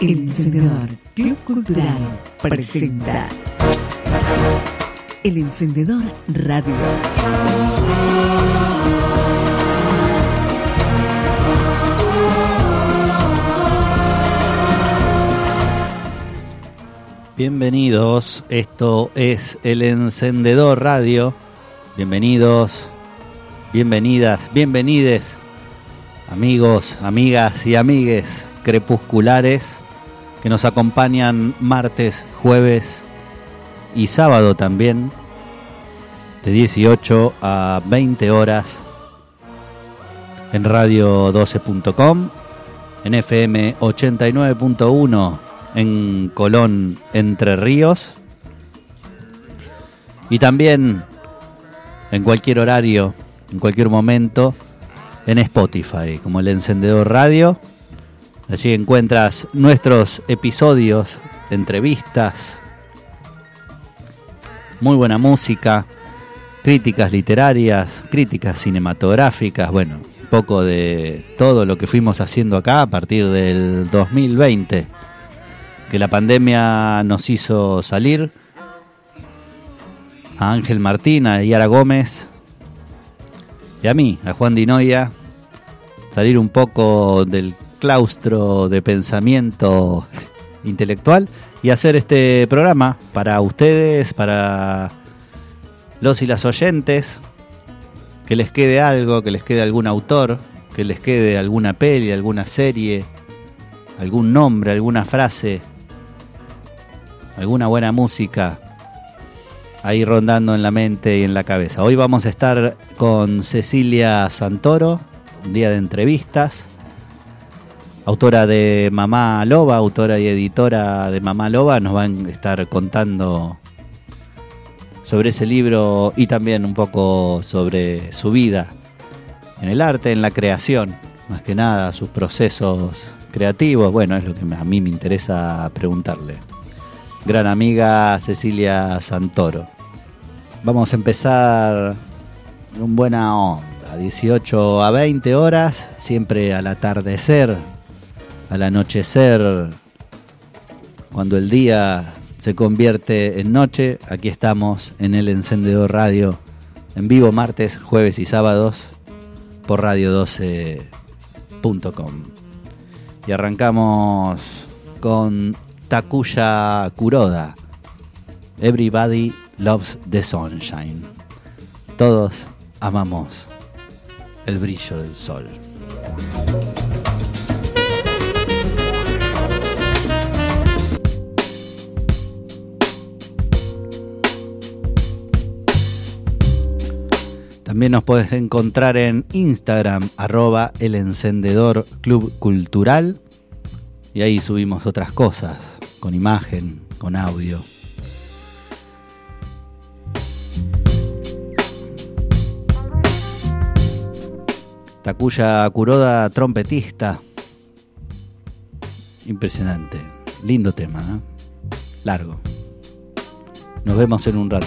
El Encendedor Club Cultural presenta El Encendedor Radio. Bienvenidos, esto es El Encendedor Radio. Bienvenidos, bienvenidas, bienvenides, amigos, amigas y amigues crepusculares que nos acompañan martes, jueves y sábado también, de 18 a 20 horas en radio12.com, en FM 89.1 en Colón, Entre Ríos, y también en cualquier horario, en cualquier momento, en Spotify, como el encendedor radio Allí encuentras nuestros episodios, entrevistas, muy buena música, críticas literarias, críticas cinematográficas, bueno, un poco de todo lo que fuimos haciendo acá a partir del 2020, que la pandemia nos hizo salir. A Ángel Martín, a Yara Gómez y a mí, a Juan Dinoya, salir un poco del claustro de pensamiento intelectual y hacer este programa para ustedes, para los y las oyentes, que les quede algo, que les quede algún autor, que les quede alguna peli, alguna serie, algún nombre, alguna frase, alguna buena música ahí rondando en la mente y en la cabeza. Hoy vamos a estar con Cecilia Santoro, un día de entrevistas autora de Mamá Loba, autora y editora de Mamá Loba, nos van a estar contando sobre ese libro y también un poco sobre su vida en el arte, en la creación, más que nada sus procesos creativos. Bueno, es lo que a mí me interesa preguntarle. Gran amiga Cecilia Santoro. Vamos a empezar un buena onda, 18 a 20 horas, siempre al atardecer, al anochecer, cuando el día se convierte en noche, aquí estamos en el Encendedor Radio, en vivo martes, jueves y sábados por radio12.com. Y arrancamos con Takuya Kuroda. Everybody loves the sunshine. Todos amamos el brillo del sol. También nos puedes encontrar en Instagram, arroba el encendedor club cultural. Y ahí subimos otras cosas, con imagen, con audio. Takuya Kuroda, trompetista. Impresionante. Lindo tema, ¿eh? Largo. Nos vemos en un rato.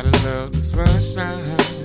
Everybody love the. Sunshine.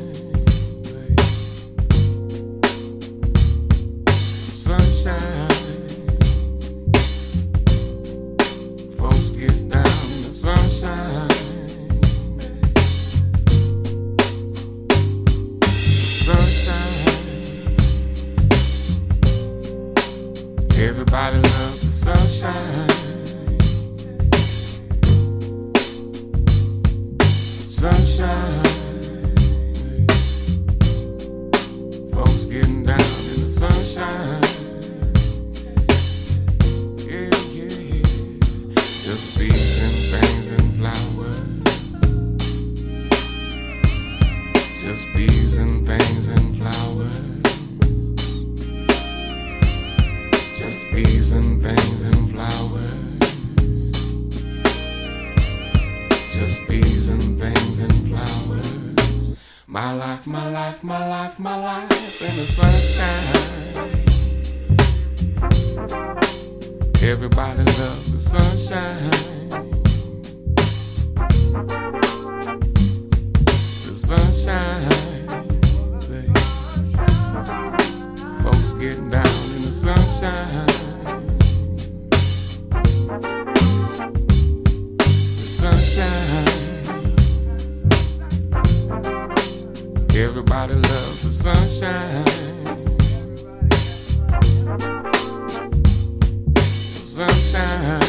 Sunshine.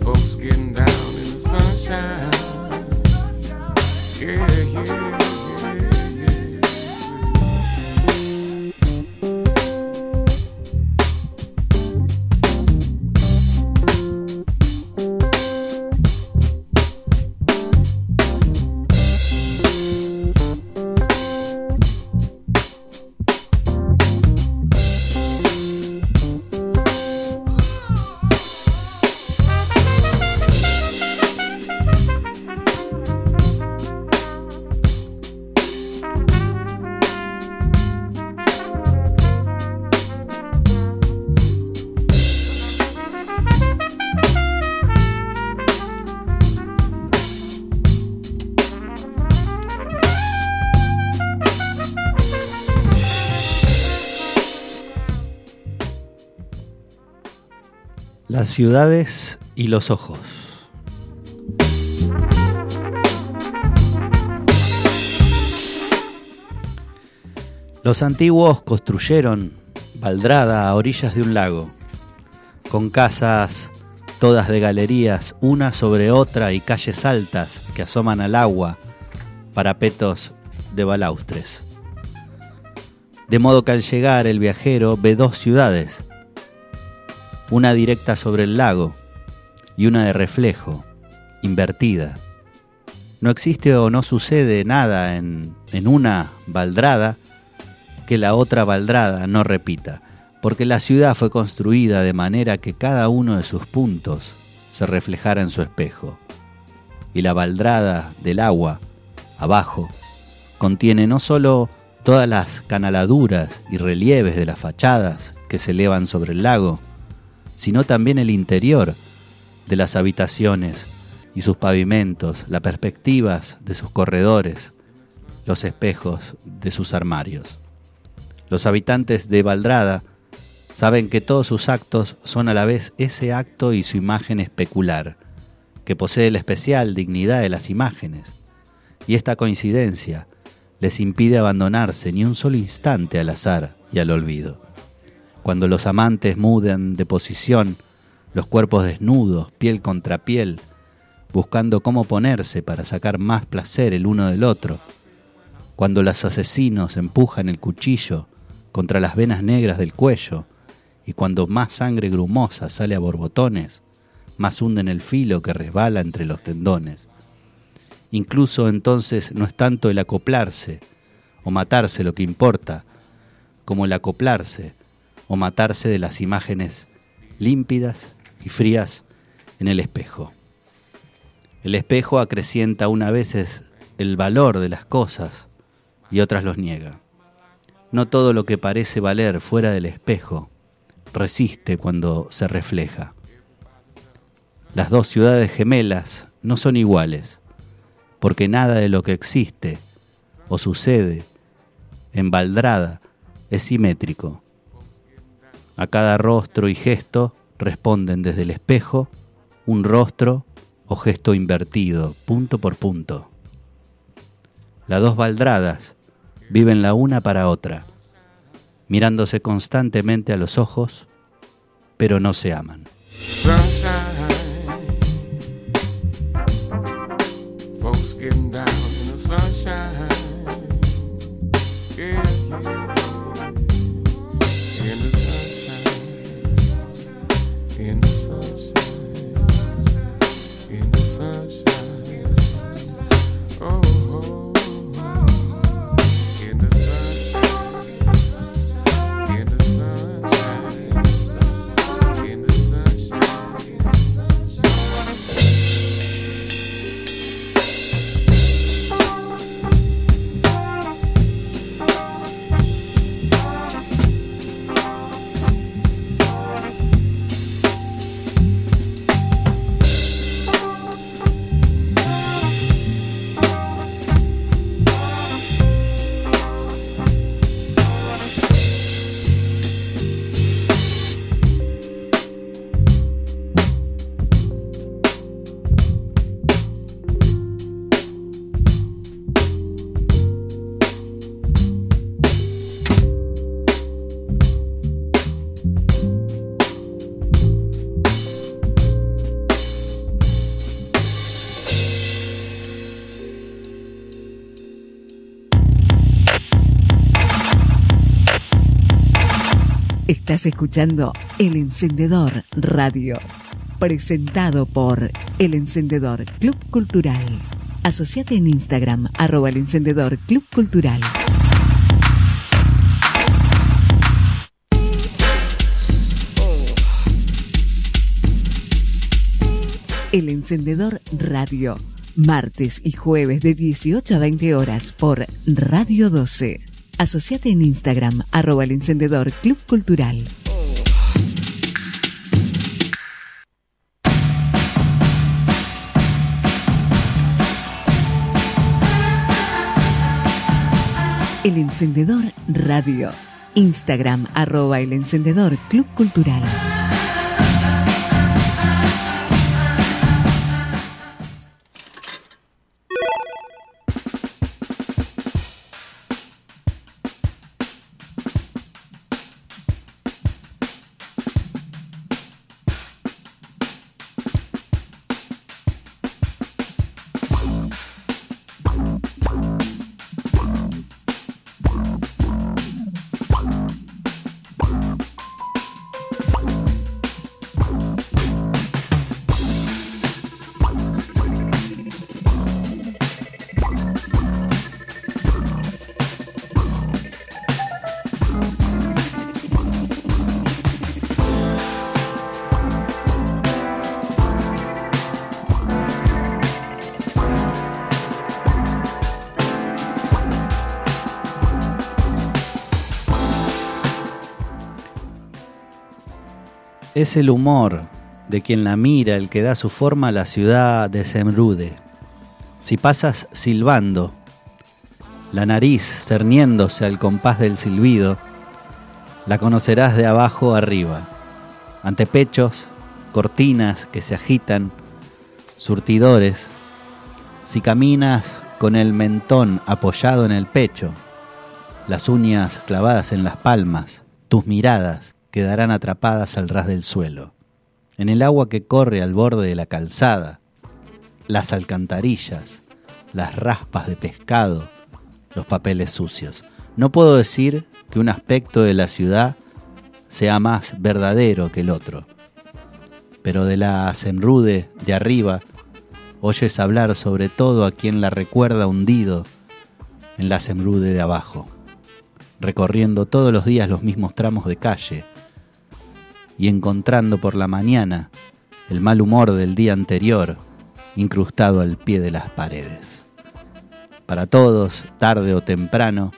Folks getting down in the sunshine. Ciudades y los ojos. Los antiguos construyeron Valdrada a orillas de un lago, con casas todas de galerías, una sobre otra y calles altas que asoman al agua, parapetos de balaustres. De modo que al llegar el viajero ve dos ciudades, una directa sobre el lago y una de reflejo, invertida. No existe o no sucede nada en, en una baldrada que la otra baldrada no repita, porque la ciudad fue construida de manera que cada uno de sus puntos se reflejara en su espejo. Y la baldrada del agua, abajo, contiene no sólo todas las canaladuras y relieves de las fachadas que se elevan sobre el lago, sino también el interior de las habitaciones y sus pavimentos, las perspectivas de sus corredores, los espejos de sus armarios. Los habitantes de Valdrada saben que todos sus actos son a la vez ese acto y su imagen especular, que posee la especial dignidad de las imágenes, y esta coincidencia les impide abandonarse ni un solo instante al azar y al olvido. Cuando los amantes mudan de posición, los cuerpos desnudos, piel contra piel, buscando cómo ponerse para sacar más placer el uno del otro, cuando los asesinos empujan el cuchillo contra las venas negras del cuello, y cuando más sangre grumosa sale a borbotones, más hunden el filo que resbala entre los tendones. Incluso entonces no es tanto el acoplarse o matarse lo que importa, como el acoplarse o matarse de las imágenes límpidas y frías en el espejo. El espejo acrecienta una veces el valor de las cosas y otras los niega. No todo lo que parece valer fuera del espejo resiste cuando se refleja. Las dos ciudades gemelas no son iguales, porque nada de lo que existe o sucede en Valdrada es simétrico. A cada rostro y gesto responden desde el espejo un rostro o gesto invertido, punto por punto. Las dos Valdradas viven la una para otra, mirándose constantemente a los ojos, pero no se aman. In Estás escuchando El Encendedor Radio, presentado por El Encendedor Club Cultural. Asociate en Instagram, arroba El Encendedor Club Cultural. El Encendedor Radio, martes y jueves de 18 a 20 horas por Radio 12. Asociate en Instagram, arroba el encendedor Club Cultural. El Encendedor Radio. Instagram, arroba el encendedor Club Cultural. Es el humor de quien la mira el que da su forma a la ciudad de Semrude. Si pasas silbando, la nariz cerniéndose al compás del silbido, la conocerás de abajo arriba, ante pechos, cortinas que se agitan, surtidores. Si caminas con el mentón apoyado en el pecho, las uñas clavadas en las palmas, tus miradas quedarán atrapadas al ras del suelo, en el agua que corre al borde de la calzada, las alcantarillas, las raspas de pescado, los papeles sucios. No puedo decir que un aspecto de la ciudad sea más verdadero que el otro, pero de la Semrude de arriba oyes hablar sobre todo a quien la recuerda hundido en la Semrude de abajo, recorriendo todos los días los mismos tramos de calle, y encontrando por la mañana el mal humor del día anterior incrustado al pie de las paredes. Para todos, tarde o temprano,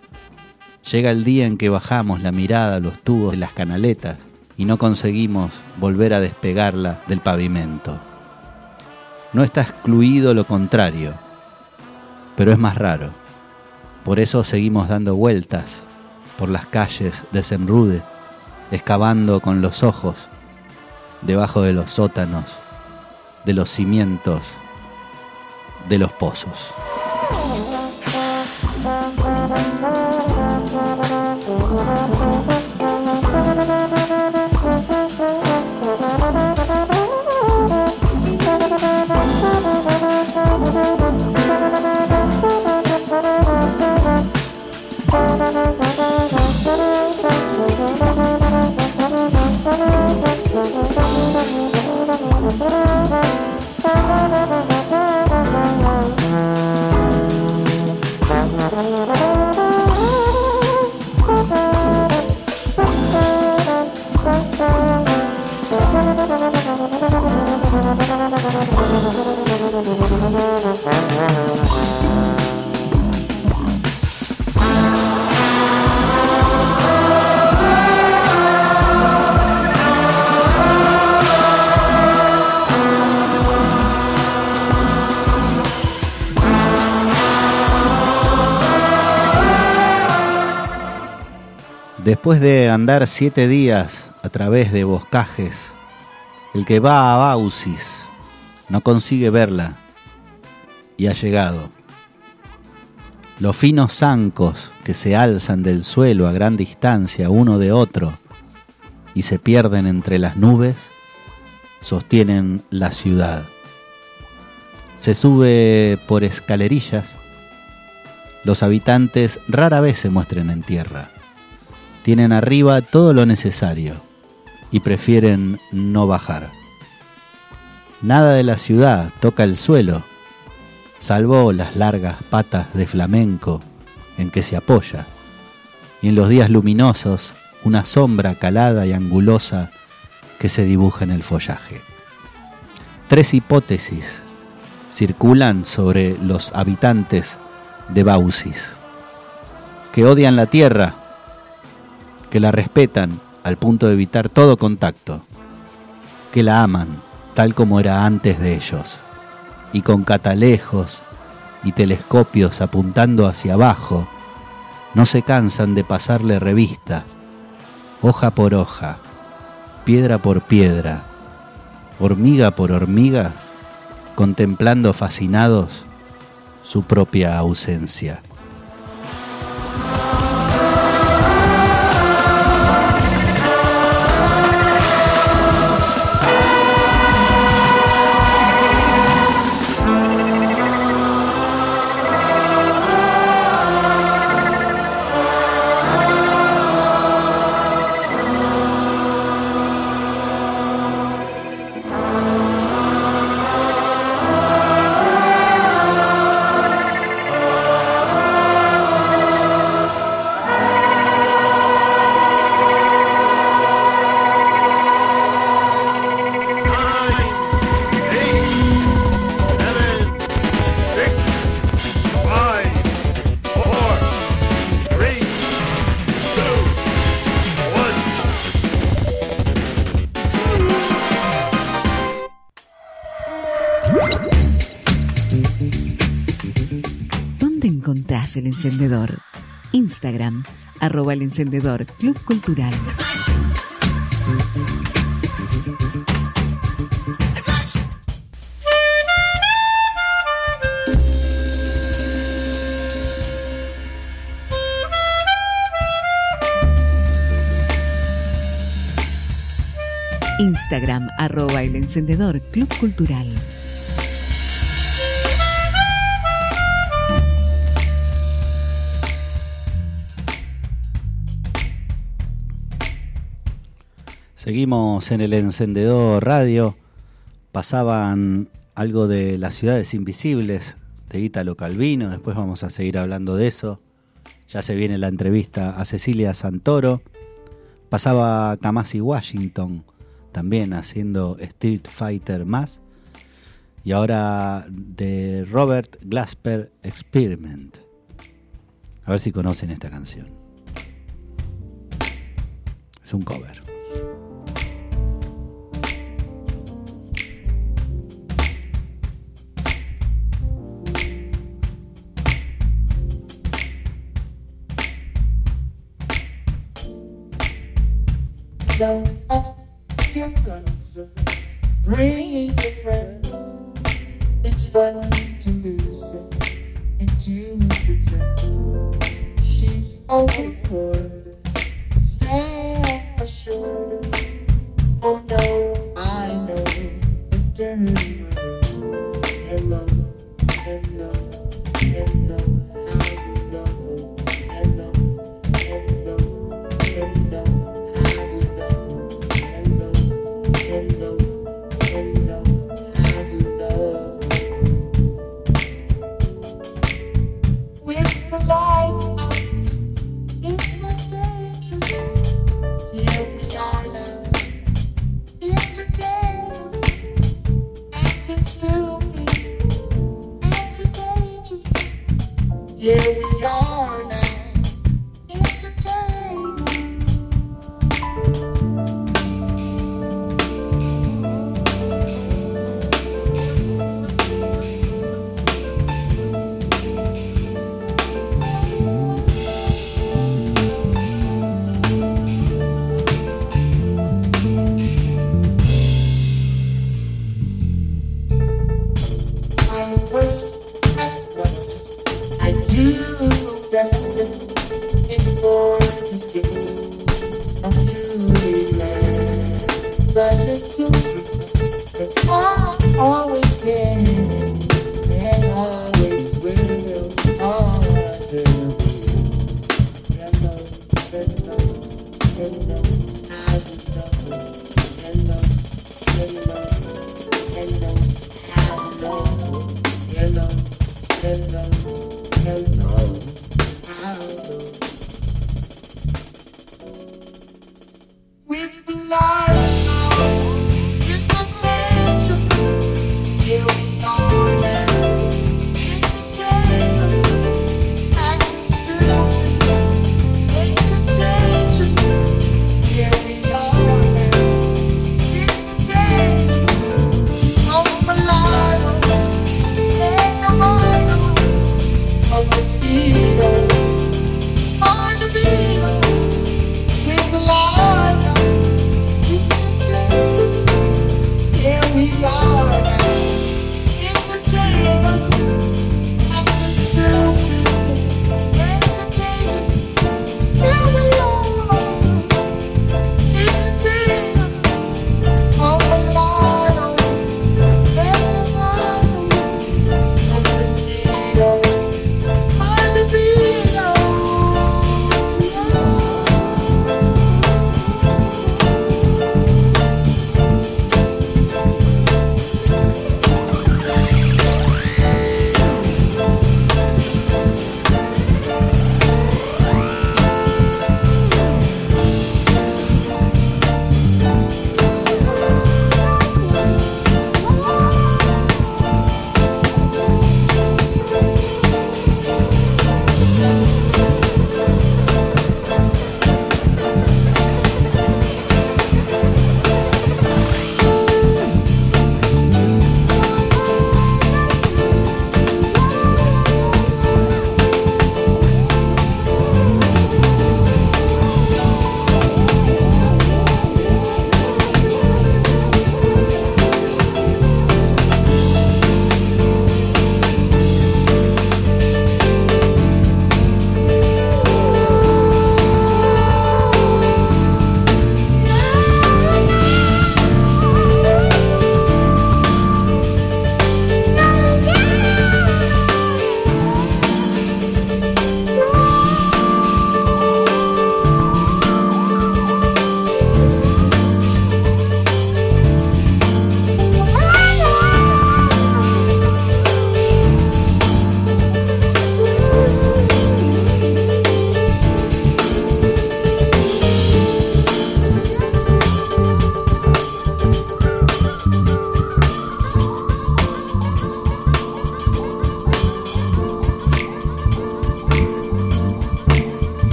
llega el día en que bajamos la mirada a los tubos de las canaletas y no conseguimos volver a despegarla del pavimento. No está excluido lo contrario, pero es más raro. Por eso seguimos dando vueltas por las calles de Semrude, excavando con los ojos debajo de los sótanos, de los cimientos, de los pozos. Después de andar siete días a través de boscajes, el que va a Bausis no consigue verla y ha llegado. Los finos zancos que se alzan del suelo a gran distancia uno de otro y se pierden entre las nubes, sostienen la ciudad. Se sube por escalerillas, los habitantes rara vez se muestran en tierra tienen arriba todo lo necesario y prefieren no bajar. Nada de la ciudad toca el suelo, salvo las largas patas de flamenco en que se apoya, y en los días luminosos una sombra calada y angulosa que se dibuja en el follaje. Tres hipótesis circulan sobre los habitantes de Bausis, que odian la tierra que la respetan al punto de evitar todo contacto, que la aman tal como era antes de ellos, y con catalejos y telescopios apuntando hacia abajo, no se cansan de pasarle revista, hoja por hoja, piedra por piedra, hormiga por hormiga, contemplando fascinados su propia ausencia. Encendedor. Instagram, arroba el encendedor Club Cultural. Instagram, arroba el encendedor Club Cultural. Seguimos en el encendedor radio. Pasaban algo de las ciudades invisibles de Ítalo Calvino. Después vamos a seguir hablando de eso. Ya se viene la entrevista a Cecilia Santoro. Pasaba Kamasi Washington también haciendo Street Fighter más. Y ahora de Robert Glasper Experiment. A ver si conocen esta canción. Es un cover. Down up, your comes the your friends. It's fun to lose and to pretend. She's overboard, assured. Oh no, I know. Yeah.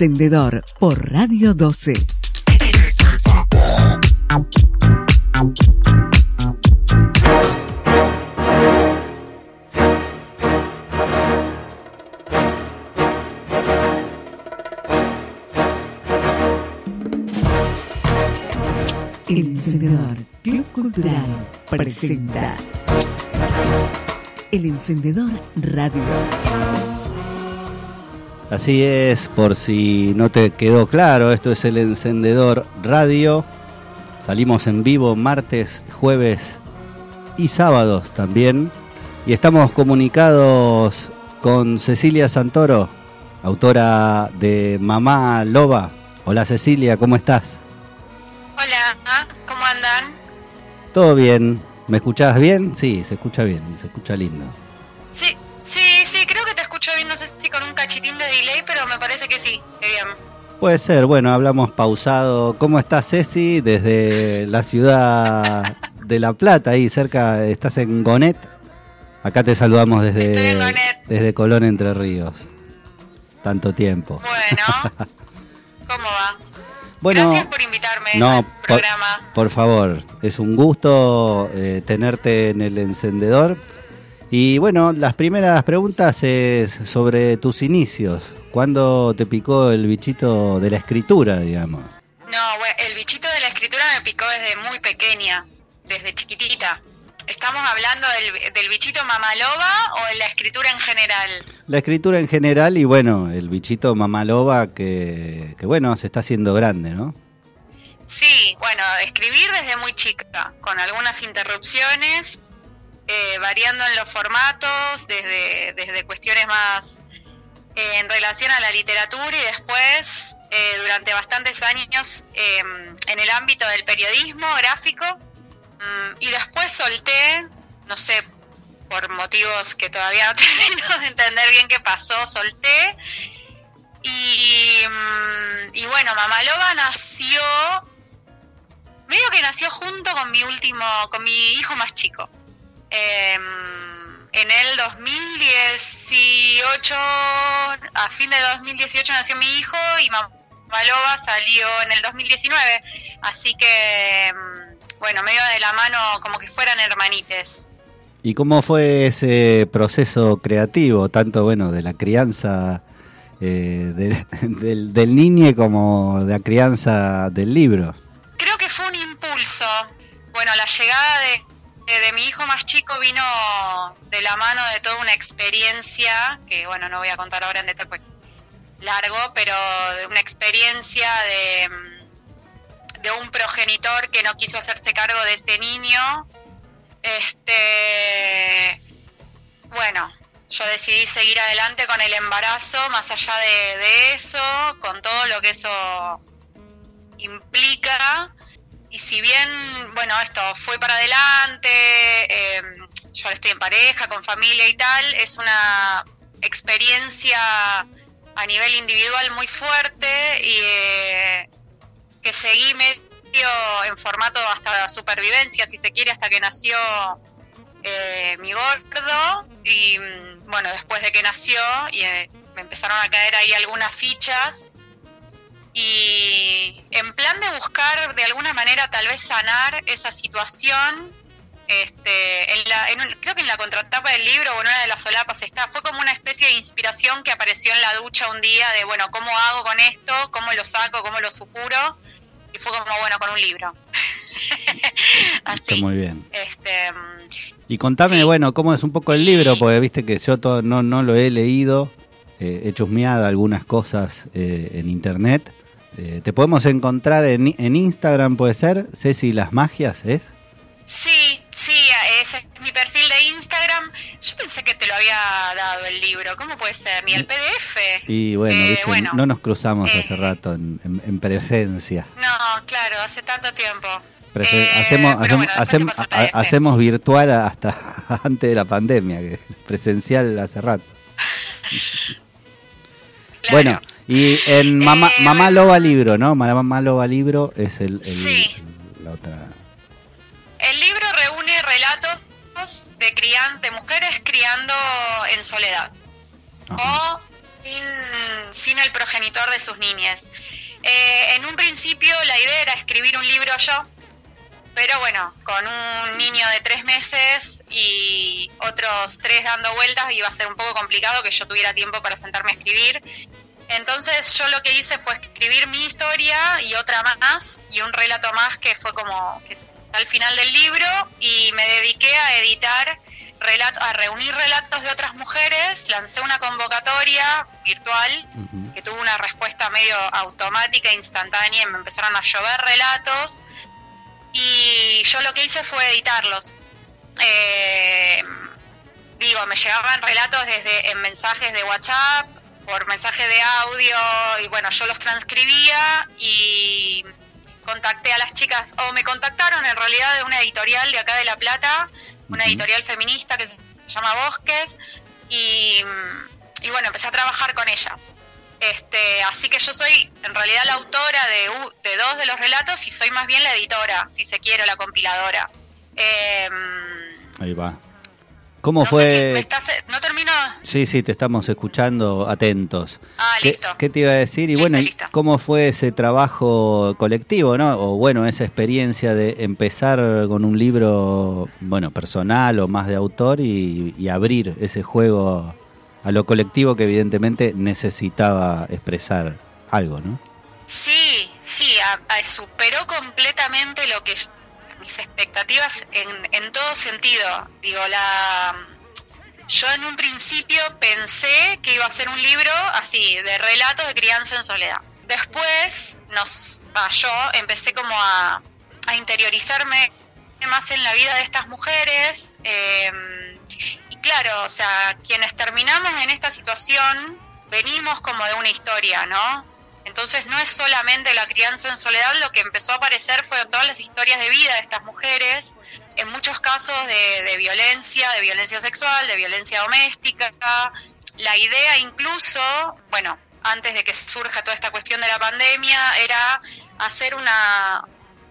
Encendedor por Radio 12. El Encendedor Club Cultural presenta El Encendedor Radio. Así es, por si no te quedó claro, esto es el Encendedor Radio. Salimos en vivo martes, jueves y sábados también. Y estamos comunicados con Cecilia Santoro, autora de Mamá Loba. Hola Cecilia, ¿cómo estás? Hola, ¿cómo andan? Todo bien. ¿Me escuchás bien? Sí, se escucha bien, se escucha lindo. Sí, sí, sí, creo escucho bien, no sé si con un cachitín de delay, pero me parece que sí, que bien. Puede ser, bueno, hablamos pausado. ¿Cómo estás, Ceci? Desde la ciudad de La Plata, ahí cerca, estás en Gonet. Acá te saludamos desde, desde Colón, Entre Ríos. Tanto tiempo. Bueno, ¿cómo va? Bueno, Gracias por invitarme no, al por- programa. Por favor, es un gusto eh, tenerte en el encendedor. Y bueno, las primeras preguntas es sobre tus inicios. ¿Cuándo te picó el bichito de la escritura, digamos? No, el bichito de la escritura me picó desde muy pequeña, desde chiquitita. ¿Estamos hablando del, del bichito mamaloba o de la escritura en general? La escritura en general y bueno, el bichito mamaloba que, que bueno, se está haciendo grande, ¿no? Sí, bueno, escribir desde muy chica, con algunas interrupciones, eh, variando en los formatos, desde, desde cuestiones más eh, en relación a la literatura y después, eh, durante bastantes años, eh, en el ámbito del periodismo gráfico. Mm, y después solté, no sé, por motivos que todavía no termino de entender bien qué pasó, solté. Y, mm, y bueno, Mamaloba nació medio que nació junto con mi último, con mi hijo más chico. Eh, en el 2018, a fin de 2018 nació mi hijo y Mamaloba salió en el 2019. Así que, mm, bueno, medio de la mano como que fueran hermanites. ¿Y cómo fue ese proceso creativo, tanto bueno, de la crianza eh, de- del, del niño como de la crianza del libro? Creo que fue un impulso. Bueno, la llegada de, de- de mi hijo más chico vino de la mano de toda una experiencia, que bueno, no voy a contar ahora en detalle, pues largo, pero de una experiencia de, mm, de un progenitor que no quiso hacerse cargo de ese niño. Este, bueno, yo decidí seguir adelante con el embarazo, más allá de, de eso, con todo lo que eso implica. Y si bien, bueno, esto fue para adelante, eh, yo ahora estoy en pareja, con familia y tal, es una experiencia a nivel individual muy fuerte y eh, que seguí medio en formato hasta supervivencia, si se quiere, hasta que nació eh, mi gordo. Y mm, bueno, después de que nació y eh, me empezaron a caer ahí algunas fichas y en plan de buscar de alguna manera tal vez sanar esa situación este en la en un- creo que en la contratapa del libro o en una de las solapas está fue como una especie de inspiración que apareció en la ducha un día de bueno cómo hago con esto cómo lo saco cómo lo supuro y fue como bueno con un libro Está así muy bien. este Y contame, Sí. bueno, cómo es un poco el libro, porque viste que yo todo, no, no lo he leído, eh, he chusmeado algunas cosas eh, en internet. Eh, te podemos encontrar en, en Instagram, puede ser, Ceci Las Magias, ¿es? Sí, sí, ese es mi perfil de Instagram. Yo pensé que te lo había dado el libro. ¿Cómo puede ser? Ni el PDF. Y bueno, Eh, viste, bueno. no nos cruzamos Eh, hace rato en, en- en presencia. No, claro, hace tanto tiempo. Prese- Eh, hacemos, bueno, virtual hasta antes de la pandemia, que presencial hace rato. Claro. Bueno, y en Mamá, Eh, Mamá bueno. Loba Libro, ¿no? Mamá Loba Libro es el, el- Sí. el- la otra. El libro reúne relatos de, crian de mujeres criando en soledad. Ajá. o sin, sin el progenitor de sus niñas. Eh, en un principio la idea era escribir un libro yo, pero bueno, con un niño de tres meses y otros tres dando vueltas iba a ser un poco complicado que yo tuviera tiempo para sentarme a escribir. Entonces yo lo que hice fue escribir mi historia y otra más y un relato más que fue como que está al final del libro y me dediqué a editar relato, a reunir relatos de otras mujeres, lancé una convocatoria virtual que tuvo una respuesta medio automática, instantánea, y me empezaron a llover relatos. Y yo lo que hice fue editarlos. Eh, digo, me llegaban relatos desde en mensajes de WhatsApp, por mensaje de audio, y bueno, yo los transcribía y contacté a las chicas, o me contactaron en realidad de una editorial de acá de La Plata, una editorial feminista que se llama Bosques, y, y bueno, empecé a trabajar con ellas. Este, así que yo soy en realidad la autora de, de dos de los relatos y soy más bien la editora, si se quiere, la compiladora. Em, Ahí va. ¿Cómo no fue? sé si me estás... No termino... Sí, sí, te estamos escuchando atentos. Ah, ¿Qué, listo. qué te iba a decir? Y Listo, bueno, ¿y listo. ¿cómo fue ese trabajo colectivo, no? O bueno, esa experiencia de empezar con un libro, bueno, personal o más de autor y, y abrir ese juego a lo colectivo que evidentemente necesitaba expresar algo, ¿no? Sí, sí, a- a- superó completamente lo que mis expectativas en, en todo sentido. Digo, la yo en un principio pensé que iba a ser un libro así, de relatos de crianza en soledad. Después nos, ah, yo empecé como a, a interiorizarme más en la vida de estas mujeres. eh, y claro, o sea, quienes terminamos en esta situación venimos como de una historia, ¿no? Entonces no es solamente la crianza en soledad, lo que empezó a aparecer fue todas las historias de vida de estas mujeres, en muchos casos de, de violencia, de violencia sexual, de violencia doméstica. La idea incluso, bueno, antes de que surja toda esta cuestión de la pandemia, era hacer una,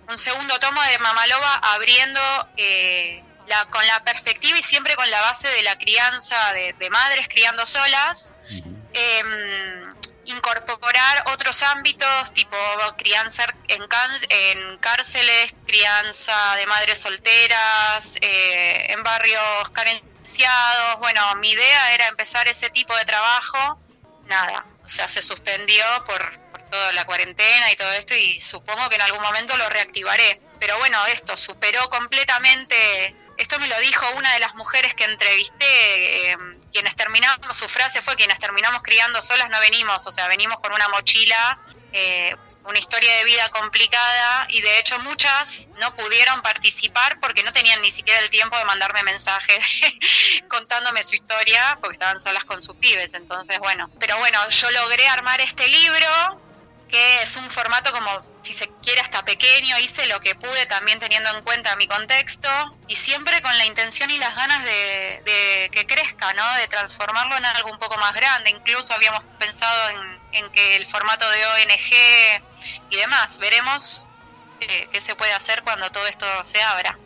un segundo tomo de Mamaloba abriendo eh, la, con la perspectiva y siempre con la base de la crianza de, de madres criando solas. Eh, incorporar otros ámbitos tipo crianza en, en cárceles, crianza de madres solteras, eh, en barrios carenciados. Bueno, mi idea era empezar ese tipo de trabajo. Nada, o sea, se suspendió por toda la cuarentena y todo esto y supongo que en algún momento lo reactivaré. Pero bueno, esto superó completamente esto me lo dijo una de las mujeres que entrevisté, eh, quienes terminamos, su frase fue, quienes terminamos criando solas no venimos, o sea, venimos con una mochila, eh, una historia de vida complicada y de hecho muchas no pudieron participar porque no tenían ni siquiera el tiempo de mandarme mensajes contándome su historia porque estaban solas con sus pibes, entonces bueno, pero bueno, yo logré armar este libro que es un formato como, si se quiere, hasta pequeño, hice lo que pude también teniendo en cuenta mi contexto y siempre con la intención y las ganas de, de que crezca, ¿no? De transformarlo en algo un poco más grande. Incluso habíamos pensado en, que el formato de ONG y demás. Veremos eh, qué se puede hacer cuando todo esto se abra.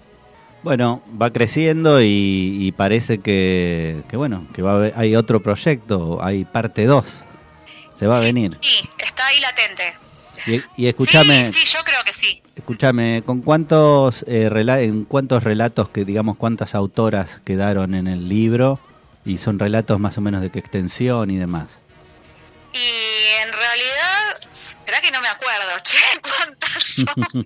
Bueno, va creciendo y, parece que, que, bueno, que va haber- hay otro proyecto, hay parte 2. Se va a Sí, venir. Sí, está ahí latente. Y, y escúchame, Sí, sí, yo creo que sí. escúchame, ¿con cuántos eh, en cuántos relatos que digamos cuántas autoras quedaron en el libro y son relatos más o menos de qué extensión y demás? Y en realidad, ¿verdad que no me acuerdo? Che, ¿cuántas son?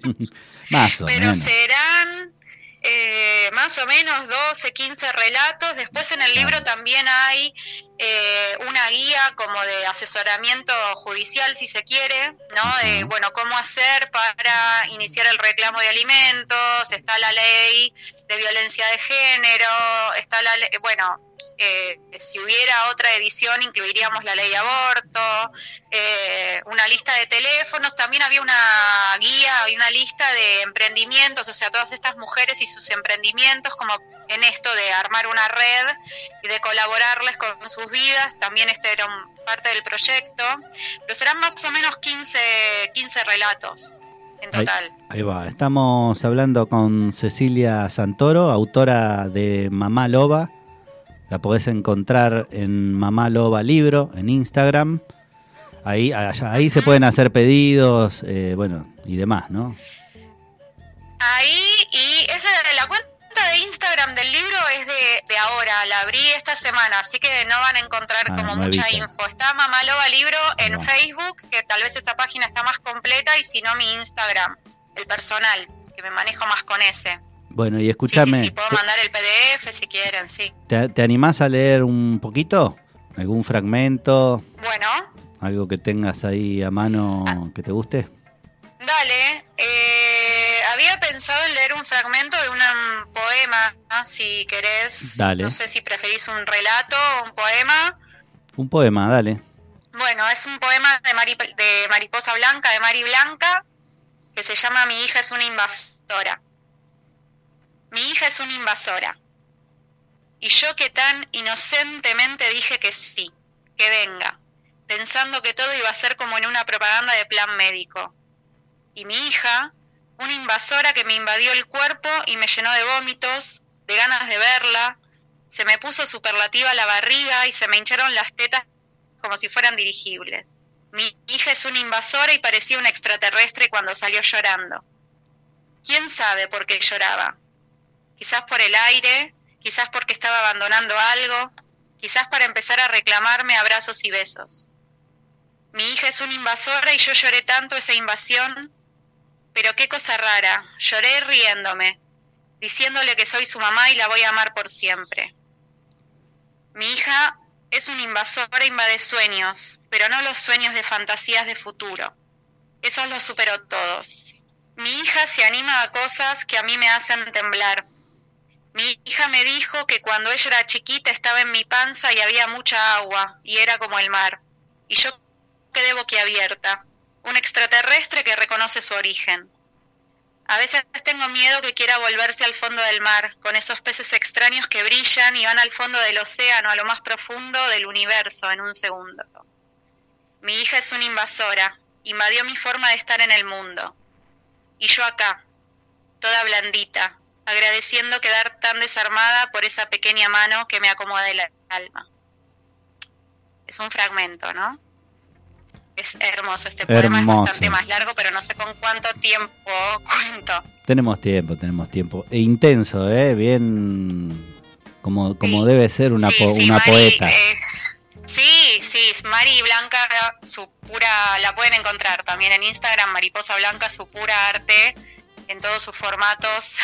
más o Pero menos. serán eh, más o menos 12, 15 relatos. Después en el libro también hay eh, una guía como de asesoramiento judicial, si se quiere, ¿no? De, bueno, cómo hacer para iniciar el reclamo de alimentos, está la ley de violencia de género, está la ley, bueno, eh, si hubiera otra edición incluiríamos la ley de aborto, eh, una lista de teléfonos, también había una guía y una lista de emprendimientos, o sea, todas estas mujeres y sus emprendimientos, como en esto de armar una red y de colaborarles con sus vidas, también este era un- parte del proyecto, pero serán más o menos 15, 15 relatos en Ahí, total. ahí va, estamos hablando con Cecilia Santoro, autora de Mamá Loba. La podés encontrar en Mamá Loba Libro, en Instagram. Ahí, allá- ahí se pueden hacer pedidos, eh, bueno, y demás, ¿no? Ahí, y esa la cuenta de Instagram del libro es de, de ahora, la abrí esta semana, así que no van a encontrar Ah, como mucha info. Está Mamá Loba Libro en. Facebook, que tal vez esa página está más completa, y si no, mi Instagram, el personal, que me manejo más con ese. Bueno, y Sí, escúchame, sí, sí, puedo mandar el PDF si quieren, sí. ¿te, te animás a leer un poquito? ¿Algún fragmento? Bueno, ¿Algo que tengas ahí a mano Ah. que te guste? dale. Eh, había pensado en leer un fragmento de un poema, ¿no? si querés. Dale. No sé si preferís un relato o un poema. Un poema, dale. Bueno, es un poema de, Mari- de Mariposa Blanca, de Mari Blanca, que se llama Mi hija es una invasora. Mi hija es una invasora. Y yo que tan inocentemente dije que sí, que venga, pensando que todo iba a ser como en una propaganda de plan médico. Y mi hija, una invasora que me invadió el cuerpo y me llenó de vómitos, de ganas de verla, se me puso superlativa la barriga y se me hincharon las tetas como si fueran dirigibles. Mi hija es una invasora y parecía un extraterrestre cuando salió llorando. ¿Quién sabe por qué lloraba? Quizás por el aire, quizás porque estaba abandonando algo, quizás para empezar a reclamarme abrazos y besos. Mi hija es una invasora y yo lloré tanto esa invasión, pero qué cosa rara, lloré riéndome, diciéndole que soy su mamá y la voy a amar por siempre. Mi hija es una invasora, invade sueños, pero no los sueños de fantasías de futuro. Esos los superó todos. Mi hija se anima a cosas que a mí me hacen temblar. Mi hija me dijo que cuando ella era chiquita estaba en mi panza y había mucha agua, y era como el mar. Y yo quedé boquiabierta, un extraterrestre que reconoce su origen. A veces tengo miedo que quiera volverse al fondo del mar, con esos peces extraños que brillan y van al fondo del océano, a lo más profundo del universo, en un segundo. Mi hija es una invasora, invadió mi forma de estar en el mundo. Y yo acá, toda blandita, agradeciendo quedar tan desarmada por esa pequeña mano que me acomoda el alma. Es un fragmento, ¿no? Es hermoso este poema, Hermoso. es bastante más largo, pero no sé con cuánto tiempo cuento. Tenemos tiempo, tenemos tiempo. E intenso, ¿eh? Bien como, como debe ser una, Sí, po- sí, una Mari, poeta. eh, sí, sí, Mari Blanca, su pura, la pueden encontrar también en Instagram, Mariposa Blanca, su pura arte, en todos sus formatos,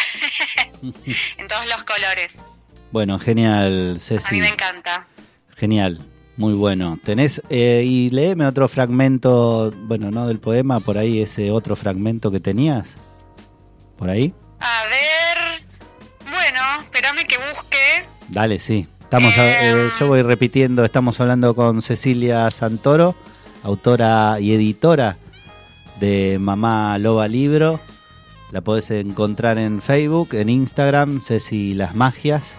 en todos los colores. Bueno, genial, A Ceci. mí me encanta. Genial, muy bueno. Tenés, eh, y léeme otro fragmento, bueno, no del poema, por ahí ese otro fragmento que tenías. ¿Por ahí? A ver, bueno, espérame que busque. Dale, sí. Estamos a- Em. eh, yo voy repitiendo, estamos hablando con Cecilia Santoro, autora y editora de Mamá Loba Libro. La podés encontrar en Facebook, en Instagram, Ceci Las Magias.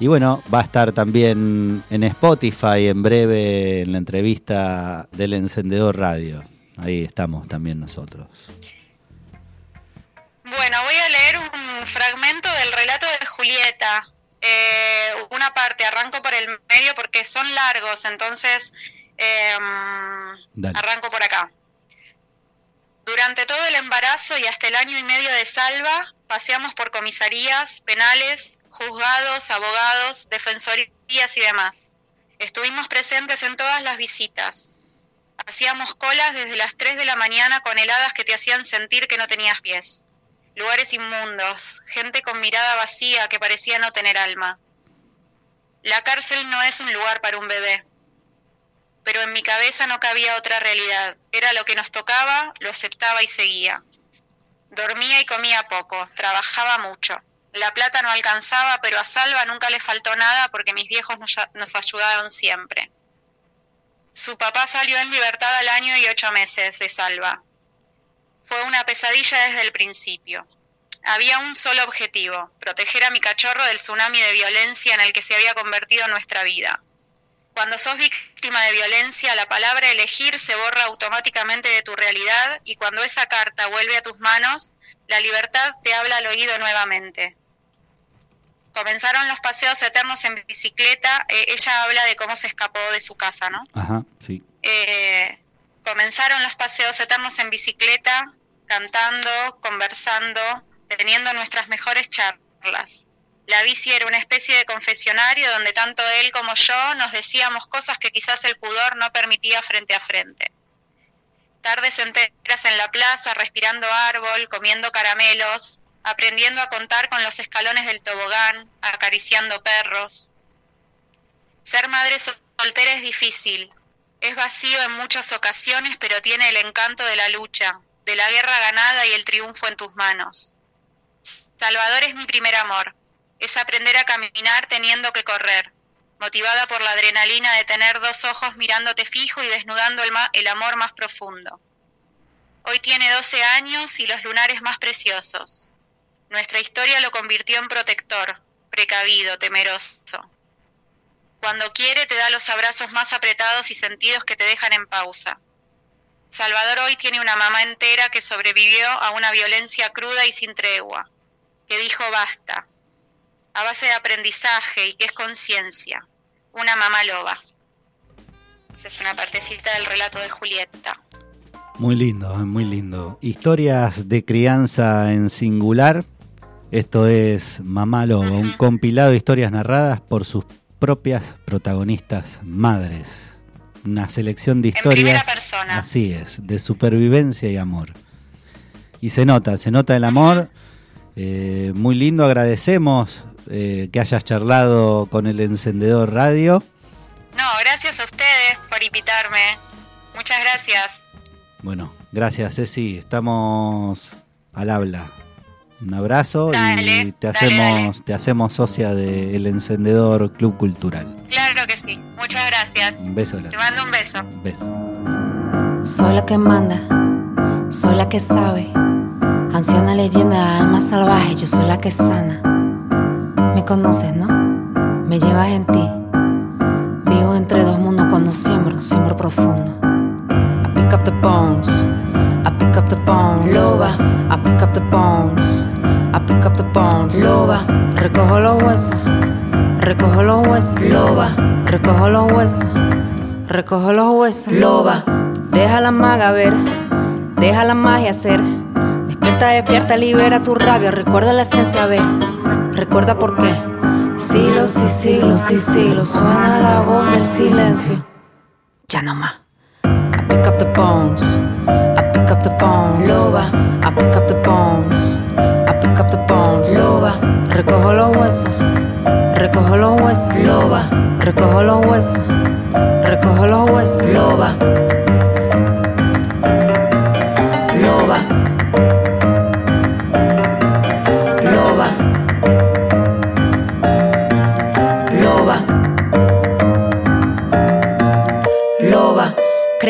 Y bueno, va a estar también en Spotify en breve en la entrevista del Encendedor Radio. Ahí estamos también nosotros. Bueno, voy a leer un fragmento del relato de Julieta. Eh, una parte, arranco por el medio porque son largos, entonces eh, Dale. arranco por acá. Durante todo el embarazo y hasta el año y medio de Salva, paseamos por comisarías, penales, juzgados, abogados, defensorías y demás. Estuvimos presentes en todas las visitas. Hacíamos colas desde las 3 de la mañana con heladas que te hacían sentir que no tenías pies lugares inmundos, gente con mirada vacía que parecía no tener alma. La cárcel no es un lugar para un bebé, pero en mi cabeza no cabía otra realidad. Era lo que nos tocaba, lo aceptaba y seguía. Dormía y comía poco, trabajaba mucho. La plata no alcanzaba, pero a Salva nunca le faltó nada porque mis viejos nos, ayudaron siempre. Su papá salió en libertad al año y ocho meses de Salva. Fue una pesadilla desde el principio. Había un solo objetivo, proteger a mi cachorro del tsunami de violencia en el que se había convertido nuestra vida. Cuando sos víctima de violencia, la palabra elegir se borra automáticamente de tu realidad y cuando esa carta vuelve a tus manos, la libertad te habla al oído nuevamente. Comenzaron los paseos eternos en bicicleta. Eh, ella habla de cómo se escapó de su casa, ¿no? Ajá, sí. Eh, comenzaron los paseos eternos en bicicleta, cantando, conversando, teniendo nuestras mejores charlas. La bici era una especie de confesionario donde tanto él como yo nos decíamos cosas que quizás el pudor no permitía frente a frente. Tardes enteras en la plaza, respirando árbol, comiendo caramelos, aprendiendo a contar con los escalones del tobogán, acariciando perros. Ser madre soltera es difícil, es vacío en muchas ocasiones, pero tiene el encanto de la lucha, de la guerra ganada y el triunfo en tus manos. Salvador es mi primer amor, es aprender a caminar teniendo que correr, motivada por la adrenalina de tener dos ojos mirándote fijo y desnudando el, amor más profundo. Hoy tiene 12 años y los lunares más preciosos. Nuestra historia lo convirtió en protector, precavido, temeroso. Cuando quiere te da los abrazos más apretados y sentidos que te dejan en pausa. Salvador hoy tiene una mamá entera que sobrevivió a una violencia cruda y sin tregua, que dijo basta, a base de aprendizaje y que es conciencia, una mamá loba. Esa es una partecita del relato de Julieta. Muy lindo, muy lindo. Historias de crianza en singular. Esto es Mamá Loba, un compilado de historias narradas por sus propias protagonistas madres. Una selección de historias. persona. Así es, de supervivencia y amor. Y se nota, se nota el amor. Eh, muy lindo, agradecemos eh, que hayas charlado con el encendedor radio. No, gracias a ustedes por invitarme. Muchas gracias. Bueno, gracias Ceci, estamos al habla. Un abrazo Dale, y te hacemos, dale. te hacemos socia del Encendedor Club Cultural. Claro que sí. Muchas gracias. Un beso Te mando un beso. Un beso. Soy la que manda, soy la que sabe. Anciana leyenda, alma salvaje, yo soy la que sana. Me conoces, ¿no? Me llevas en ti. Vivo entre dos mundos cuando siembro, siembro profundo. I pick up the bones, I pick up the bones. Loba, I pick up the bones, I pick up the bones. Loba, recojo los huesos, recojo los huesos. Loba, recojo los huesos. Recojo los huesos, loba. Deja la maga ver, deja la magia hacer. Despierta, despierta, libera tu rabia. Recuerda la esencia, ver. Recuerda por qué. Siglos y siglos y siglos suena la voz del silencio. Ya no más. I pick up the bones, I pick up the bones. Loba, I pick up the bones, I pick up the bones. Loba, recojo los huesos, recojo los huesos. Loba, recojo los huesos. Recojo los huesos. Loba.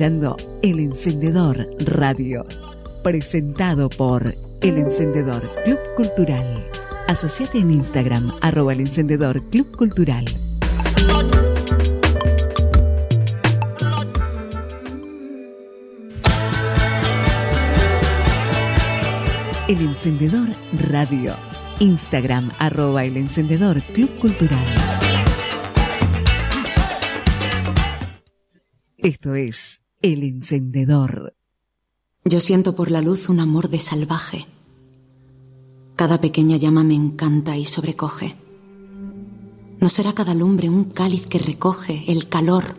El Encendedor Radio, presentado por El Encendedor Club Cultural. Asociate en Instagram, arroba El Encendedor Club Cultural. El Encendedor Radio. Instagram, arroba El Encendedor Club Cultural. Esto es El Encendedor. Yo siento por la luz un amor de salvaje. Cada pequeña llama me encanta y sobrecoge. ¿No será cada lumbre un cáliz que recoge el calor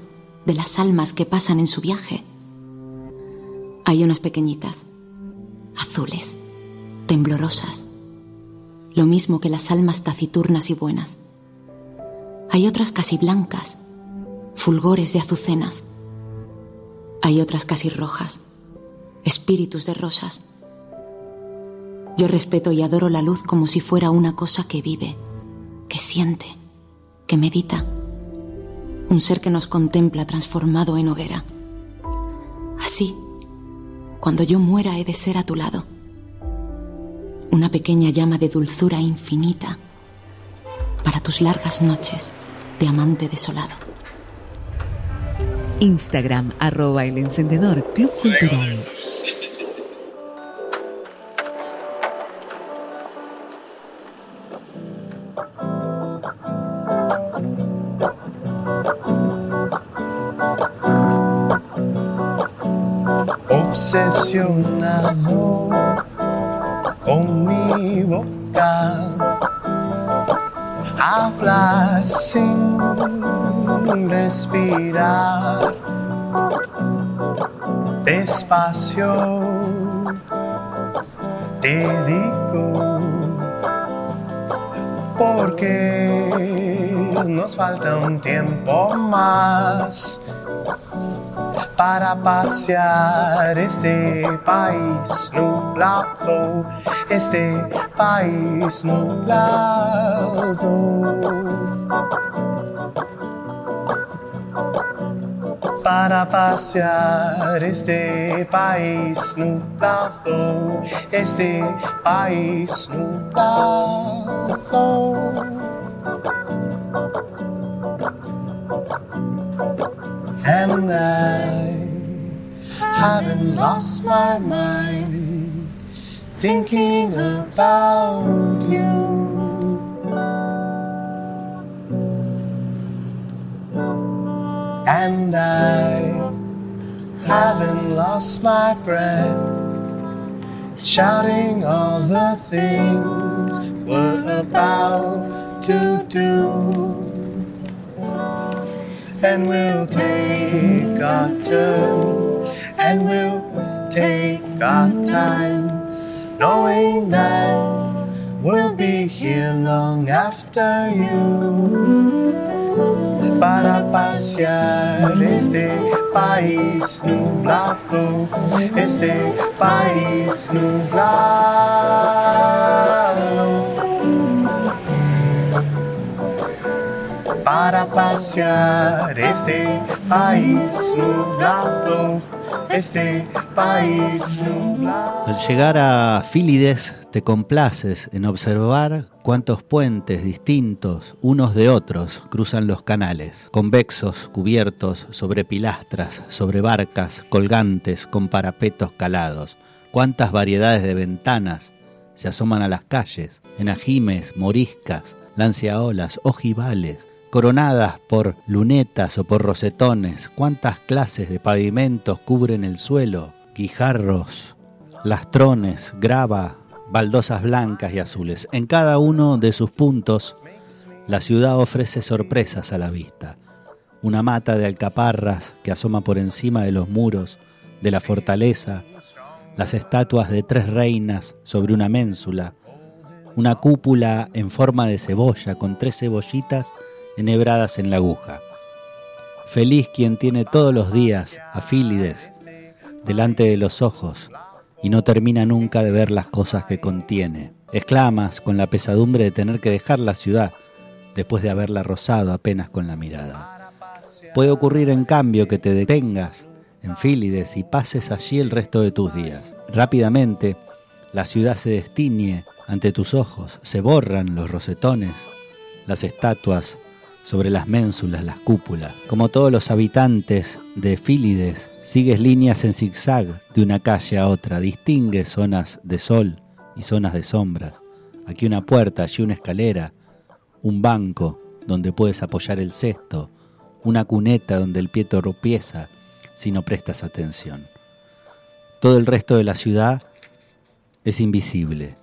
de las almas que pasan en su viaje? Hay unas pequeñitas, azules, temblorosas, lo mismo que las almas taciturnas y buenas. Hay otras casi blancas, fulgores de azucenas. Hay otras casi rojas, espíritus de rosas. Yo respeto y adoro la luz como si fuera una cosa que vive, que siente, que medita. Un ser que nos contempla transformado en hoguera. Así, cuando yo muera he de ser a tu lado una pequeña llama de dulzura infinita para tus largas noches de amante desolado. Instagram arroba el encendedor Club Cultural. Obsesionado con mi boca. Habla sin respirar. Despacio te digo porque nos falta un tiempo más para pasear este país nublado, este país nublado. Para pasear este país nublado, este país nublado. And I haven't lost my mind thinking about you. And I haven't lost my breath shouting all the things we're about to do and we'll take our turn and we'll take our time, knowing that we'll be here long after you. Para pasear este país nublado, este país nublado. para pasear este país nublado, este país. Al llegar a Fílides te complaces en observar cuántos puentes distintos unos de otros cruzan los canales, convexos, cubiertos sobre pilastras, sobre barcas, colgantes, con parapetos calados, cuántas variedades de ventanas se asoman a las calles, en ajimes, moriscas, lanciaolas, ojivales, coronadas por lunetas o por rosetones, cuántas clases de pavimentos cubren el suelo, guijarros, lastrones, grava, baldosas blancas y azules. En cada uno de sus puntos, la ciudad ofrece sorpresas a la vista. Una mata de alcaparras que asoma por encima de los muros de la fortaleza, las estatuas de tres reinas sobre una ménsula, una cúpula en forma de cebolla con tres cebollitas enhebradas en la aguja. Feliz quien tiene todos los días a Fílides delante de los ojos y no termina nunca de ver las cosas que contiene. Exclamas con la pesadumbre de tener que dejar la ciudad después de haberla rozado apenas con la mirada. Puede ocurrir en cambio que te detengas en Fílides y pases allí el resto de tus días. Rápidamente, la ciudad se destiñe ante tus ojos, se borran los rosetones, las estatuas sobre las ménsulas, las cúpulas. Como todos los habitantes de Fílides, sigues líneas en zigzag de una calle a otra, distingues zonas de sol y zonas de sombras. Aquí una puerta, allí una escalera, un banco donde puedes apoyar el cesto, una cuneta donde el pie tropieza si no prestas atención. Todo el resto de la ciudad es invisible.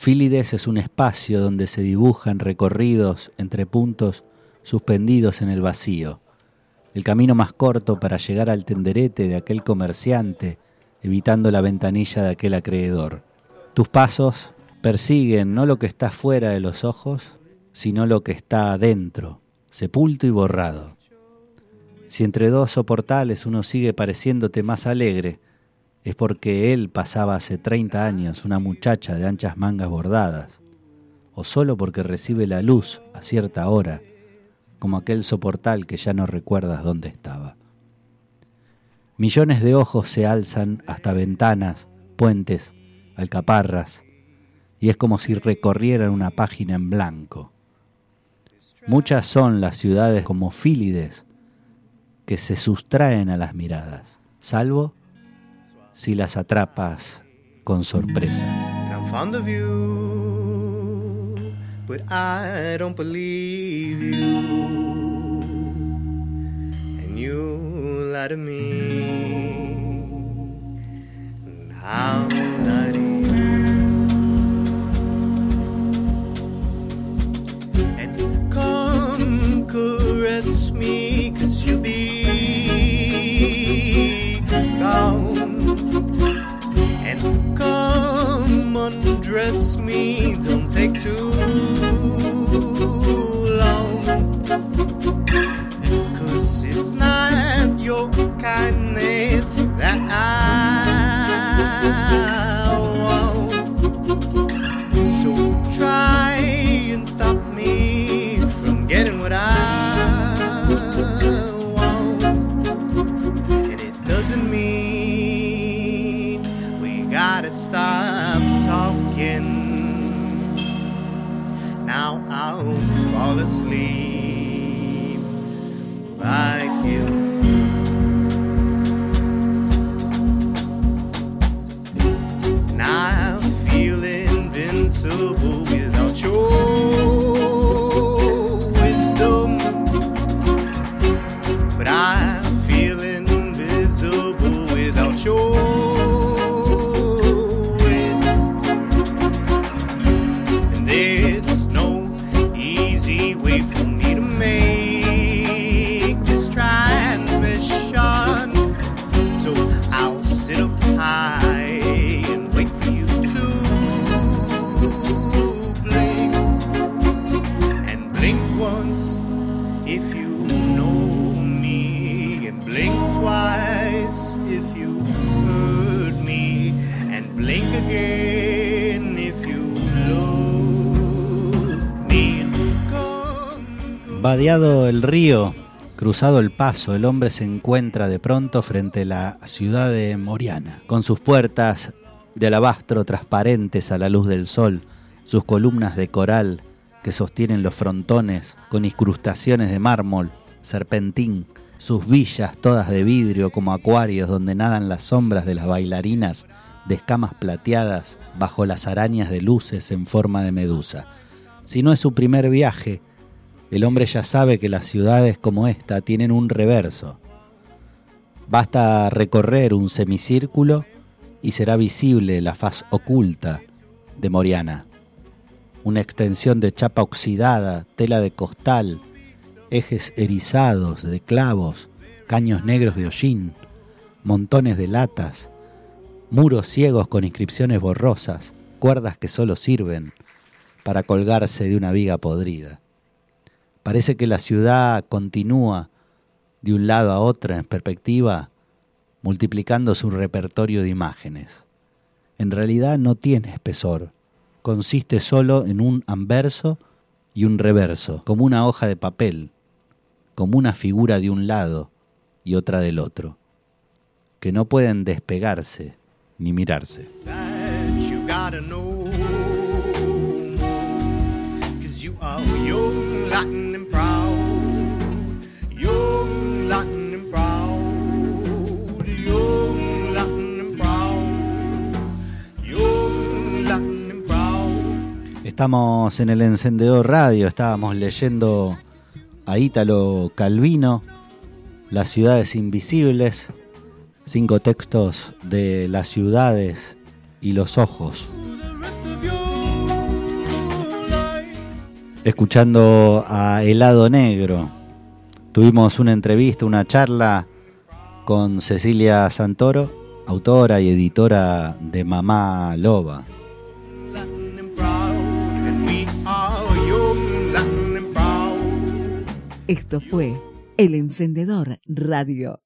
Fílides es un espacio donde se dibujan recorridos entre puntos suspendidos en el vacío, el camino más corto para llegar al tenderete de aquel comerciante, evitando la ventanilla de aquel acreedor. Tus pasos persiguen no lo que está fuera de los ojos, sino lo que está adentro, sepulto y borrado. Si entre dos soportales uno sigue pareciéndote más alegre, es porque él pasaba hace 30 años una muchacha de anchas mangas bordadas, o solo porque recibe la luz a cierta hora, como aquel soportal que ya no recuerdas dónde estaba. Millones de ojos se alzan hasta ventanas, puentes, alcaparras, y es como si recorrieran una página en blanco. Muchas son las ciudades como Fílides que se sustraen a las miradas, salvo si las atrapas con sorpresa. I'm fond of you, but I don't believe you. And you lie to me, and I'll to you. And come caress me, come undress me. Don't take too long. Cause it's not your kindness that I want. So try and stop me from getting what I el paso, el hombre se encuentra de pronto frente a la ciudad de Moriana, con sus puertas de alabastro transparentes a la luz del sol, sus columnas de coral que sostienen los frontones con incrustaciones de mármol, serpentín, sus villas todas de vidrio como acuarios donde nadan las sombras de las bailarinas de escamas plateadas bajo las arañas de luces en forma de medusa. Si no es su primer viaje, el hombre ya sabe que las ciudades como esta tienen un reverso. Basta recorrer un semicírculo y será visible la faz oculta de Moriana. Una extensión de chapa oxidada, tela de costal, ejes erizados de clavos, caños negros de hollín, montones de latas, muros ciegos con inscripciones borrosas, cuerdas que solo sirven para colgarse de una viga podrida. Parece que la ciudad continúa de un lado a otro en perspectiva, multiplicando su repertorio de imágenes. En realidad no tiene espesor, consiste solo en un anverso y un reverso, como una hoja de papel, como una figura de un lado y otra del otro. que no pueden despegarse ni mirarse. Estamos en el encendedor radio, estábamos leyendo a Ítalo Calvino, Las ciudades invisibles, cinco textos de las ciudades y los ojos. Escuchando a Helado Negro, tuvimos una entrevista, una charla con Cecilia Santoro, autora y editora de Mamá Loba. Esto fue El Encendedor Radio.